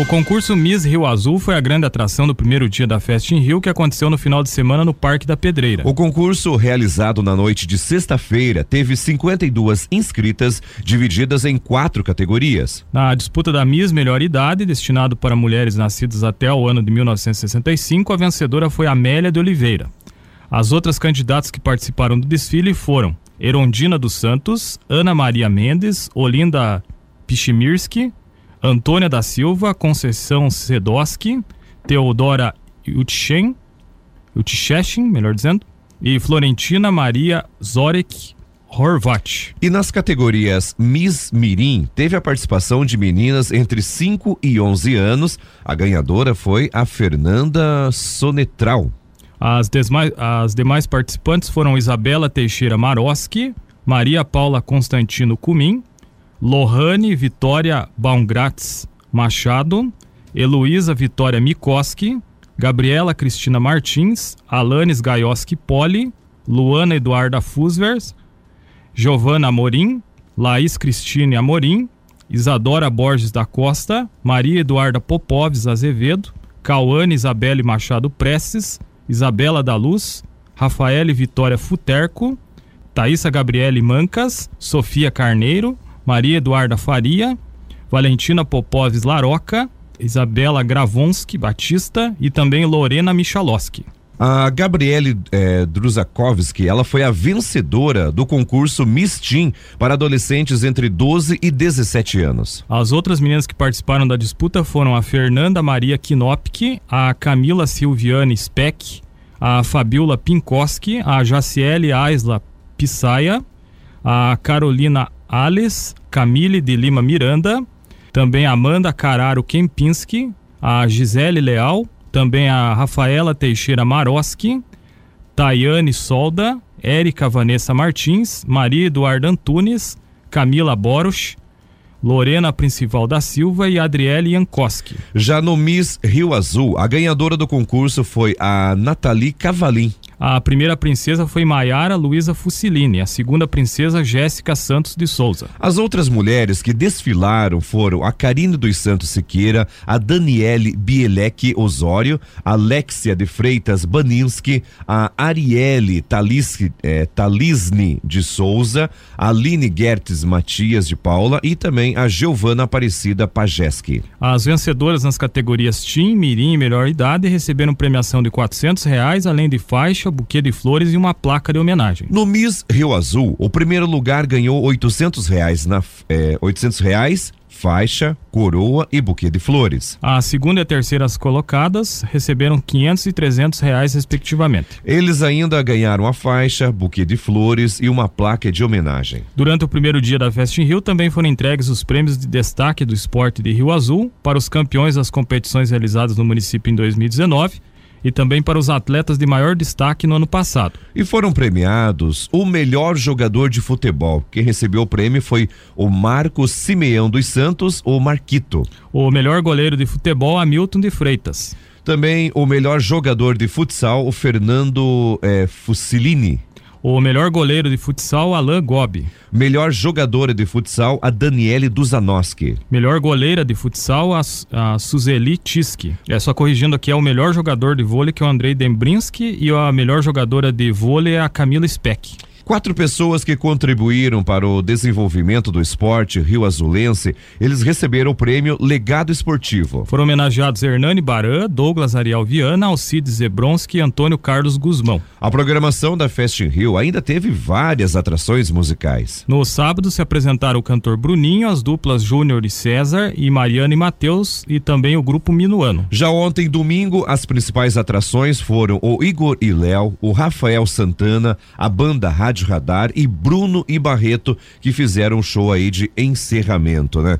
O concurso Miss Rio Azul foi a grande atração do primeiro dia da festa em Rio, que aconteceu no final de semana no Parque da Pedreira. O concurso, realizado na noite de sexta-feira, teve 52 inscritas, divididas em quatro categorias. Na disputa da Miss Melhor Idade, destinado para mulheres nascidas até o ano de 1965, a vencedora foi Amélia de Oliveira. As outras candidatas que participaram do desfile foram Erondina dos Santos, Ana Maria Mendes, Olinda Pichimirski, Antônia da Silva, Conceição Sedoski, Teodora Utchen, Utcheshin, melhor dizendo, e Florentina Maria Zorek Horvat. E nas categorias Miss Mirim, teve a participação de meninas entre 5 e 11 anos. A ganhadora foi a Fernanda Sonetral. As, desmais, as demais participantes foram Isabela Teixeira Maroski, Maria Paula Constantino Cumim, Lohane Vitória Baumgratz Machado, Heloísa Vitória Mikoski, Gabriela Cristina Martins, Alanes Gaioski Poli, Luana Eduarda Fusvers, Giovana Amorim, Laís Cristine Amorim, Isadora Borges da Costa, Maria Eduarda Popoves Azevedo, Cauane Isabelle Machado Prestes, Isabela da Luz, Rafaele Vitória Futerco, Thaisa Gabriele Mancas, Sofia Carneiro, Maria Eduarda Faria, Valentina Popoves Laroca, Isabela Gravonski Batista e também Lorena Michalowski. A Gabriele eh, Druzakovski, ela foi a vencedora do concurso Miss Teen para adolescentes entre 12 e 17 anos. As outras meninas que participaram da disputa foram a Fernanda Maria Kinopki, a Camila Silviane Speck, a Fabiola Pinkoski, a Jaciele Aisla Pisaia, a Carolina Alice, Camille de Lima Miranda, também Amanda Cararo Kempinski, a Gisele Leal, também a Rafaela Teixeira Maroski, Tayane Solda, Érica Vanessa Martins, Maria Eduarda Antunes, Camila Boros, Lorena Principal da Silva e Adriele Jankowski. Já no Miss Rio Azul, a ganhadora do concurso foi a Nathalie Cavalim. A primeira princesa foi Maiara Luiza Fusilini, a segunda princesa Jéssica Santos de Souza. As outras mulheres que desfilaram foram a Karine dos Santos Siqueira, a Daniele Bielek Osório, a Alexia de Freitas Baninski, a Arielle Talisni, eh, Talisni de Souza, a Aline Gertes Matias de Paula e também a Giovana Aparecida Pajeski. As vencedoras nas categorias Tim, Mirim e Melhor Idade receberam premiação de quatrocentos reais, além de faixa, buquê de flores e uma placa de homenagem. No Miss Rio Azul, o primeiro lugar ganhou oitocentos reais na eh, 800 reais faixa, coroa e buquê de flores. A segunda e a terceira colocadas receberam 500 e 300 reais respectivamente. Eles ainda ganharam a faixa, buquê de flores e uma placa de homenagem. Durante o primeiro dia da Festa em Rio também foram entregues os prêmios de destaque do esporte de Rio Azul para os campeões das competições realizadas no município em 2019 e também para os atletas de maior destaque no ano passado. E foram premiados o melhor jogador de futebol. Quem recebeu o prêmio foi o Marcos Simeão dos Santos, o Marquito. O melhor goleiro de futebol, Hamilton de Freitas. Também o melhor jogador de futsal, o Fernando eh, Fusilini. O melhor goleiro de futsal, Alain Gobi. Melhor jogadora de futsal, a Daniele Duzanoski. Melhor goleira de futsal, a, a Suzeli Tiski. É só corrigindo aqui, é o melhor jogador de vôlei, que é o Andrei Dembrinski, e a melhor jogadora de vôlei é a Camila Speck. Quatro pessoas que contribuíram para o desenvolvimento do esporte rio azulense, eles receberam o prêmio Legado Esportivo. Foram homenageados Hernani Baran, Douglas Ariel Viana, Alcides Zebronski e Antônio Carlos Guzmão. A programação da Fest Rio ainda teve várias atrações musicais. No sábado se apresentaram o cantor Bruninho, as duplas Júnior e César e Mariana e Matheus e também o grupo Minuano. Já ontem, domingo, as principais atrações foram o Igor e Léo, o Rafael Santana, a banda Rádio Radar e Bruno e Barreto, que fizeram um show aí de encerramento, né?